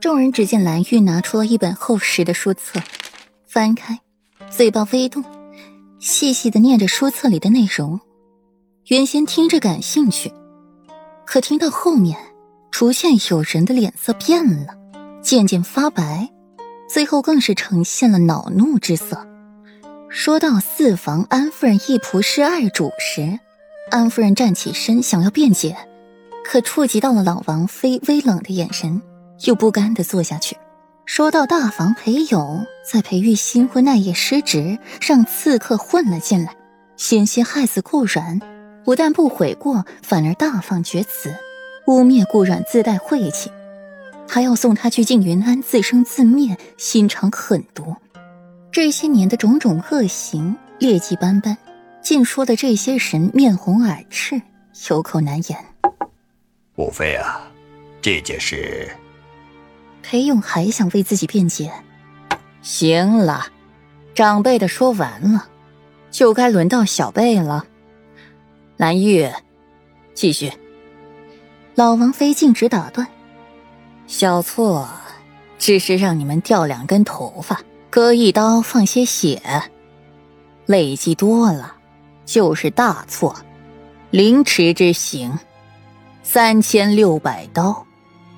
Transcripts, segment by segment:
众人只见蓝玉拿出了一本厚实的书册，翻开，嘴巴微动，细细的念着书册里的内容。原先听着感兴趣，可听到后面，出现有人的脸色变了，渐渐发白，最后更是呈现了恼怒之色。说到四房安夫人一仆是二主时，安夫人站起身想要辩解，可触及到了老王妃微冷的眼神。又不甘的坐下去，说到大房裴勇在裴玉新婚那夜失职，让刺客混了进来，险些害死顾阮，不但不悔过，反而大放厥词，污蔑顾阮自带晦气，还要送他去静云庵自生自灭，心肠狠毒。这些年的种种恶行，劣迹斑斑，竟说的这些人面红耳赤，有口难言。母妃啊，这件事。裴勇还想为自己辩解，行了，长辈的说完了，就该轮到小辈了。蓝玉，继续。老王妃径直打断：“小错，只是让你们掉两根头发，割一刀，放些血，累积多了就是大错，凌迟之刑，三千六百刀。”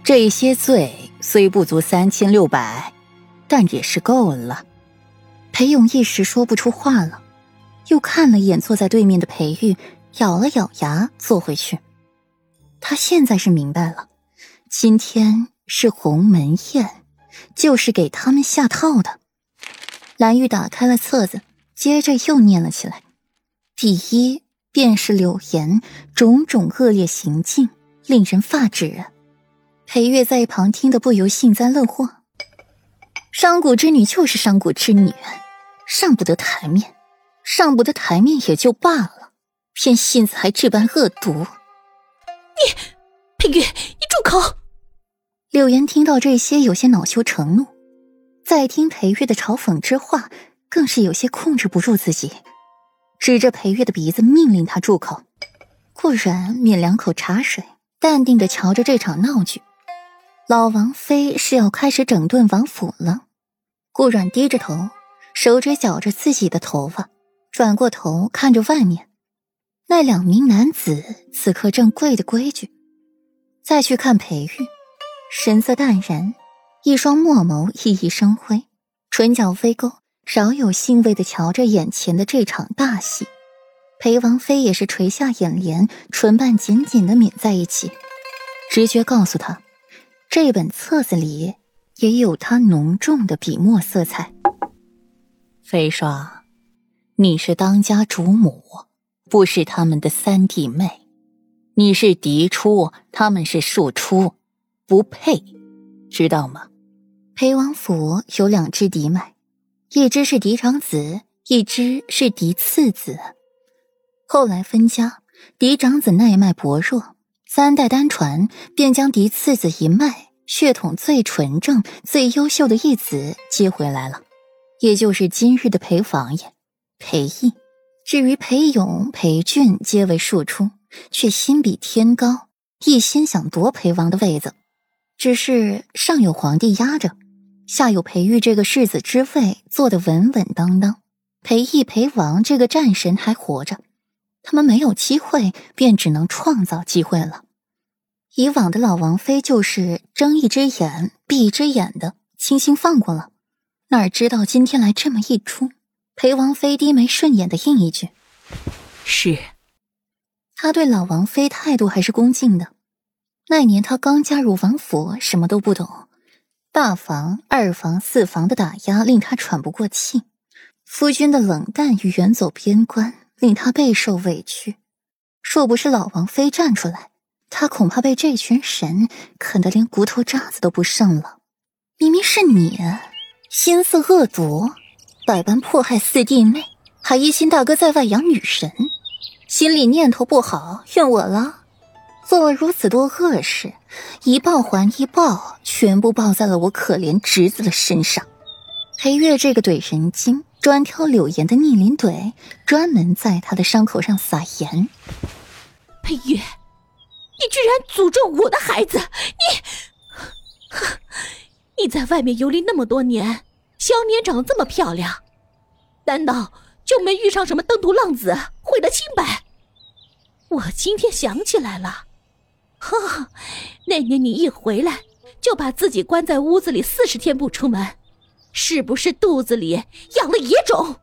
这些罪虽不足三千六百，但也是够了。裴勇一时说不出话了，又看了一眼坐在对面的裴玉，咬了咬牙坐回去。他现在是明白了，今天是鸿门宴，就是给他们下套的。蓝玉打开了册子，接着又念了起来：“第一便是柳岩种种恶劣行径，令人发指。”裴月在一旁听得不由幸灾乐祸。商贾之女就是商贾之女，上不得台面，上不得台面也就罢了，偏性子还这般恶毒。你，裴月，你住口！柳岩听到这些，有些恼羞成怒，再听裴月的嘲讽之话，更是有些控制不住自己，指着裴月的鼻子命令他住口。顾然抿两口茶水，淡定的瞧着这场闹剧。老王妃是要开始整顿王府了。顾阮低着头，手指绞着自己的头发，转过头看着外面，那两名男子此刻正跪的规矩。再去看裴玉，神色淡然，一双墨眸熠熠生辉，唇角微勾，饶有兴味的瞧着眼前的这场大戏。裴王妃也是垂下眼帘，唇瓣紧紧的抿在一起，直觉告诉他。这本册子里也有他浓重的笔墨色彩。飞霜，你是当家主母，不是他们的三弟妹，你是嫡出，他们是庶出，不配，知道吗？裴王府有两只嫡脉，一只是嫡长子，一只是嫡次子。后来分家，嫡长子内脉薄弱。三代单传，便将嫡次子一脉血统最纯正、最优秀的义子接回来了，也就是今日的裴王爷裴义。至于裴勇、裴俊，皆为庶出，却心比天高，一心想夺裴王的位子。只是上有皇帝压着，下有裴玉这个世子之位坐得稳稳当当，裴义、裴王这个战神还活着。他们没有机会，便只能创造机会了。以往的老王妃就是睁一只眼闭一只眼的，轻轻放过了。哪知道今天来这么一出，裴王妃低眉顺眼的应一句：“是。”他对老王妃态度还是恭敬的。那年他刚加入王府，什么都不懂，大房、二房、四房的打压令他喘不过气，夫君的冷淡与远走边关。令他备受委屈，若不是老王妃站出来，他恐怕被这群神啃得连骨头渣子都不剩了。明明是你，心思恶毒，百般迫害四弟妹，还疑心大哥在外养女神，心里念头不好，怨我了。做了如此多恶事，一报还一报，全部报在了我可怜侄子的身上。裴月这个怼人精。专挑柳岩的逆鳞怼，专门在他的伤口上撒盐。裴玉，你居然诅咒我的孩子！你，你在外面游历那么多年，小年长得这么漂亮，难道就没遇上什么登徒浪子毁了清白？我今天想起来了，哈，那年你一回来就把自己关在屋子里四十天不出门，是不是肚子里养了野种？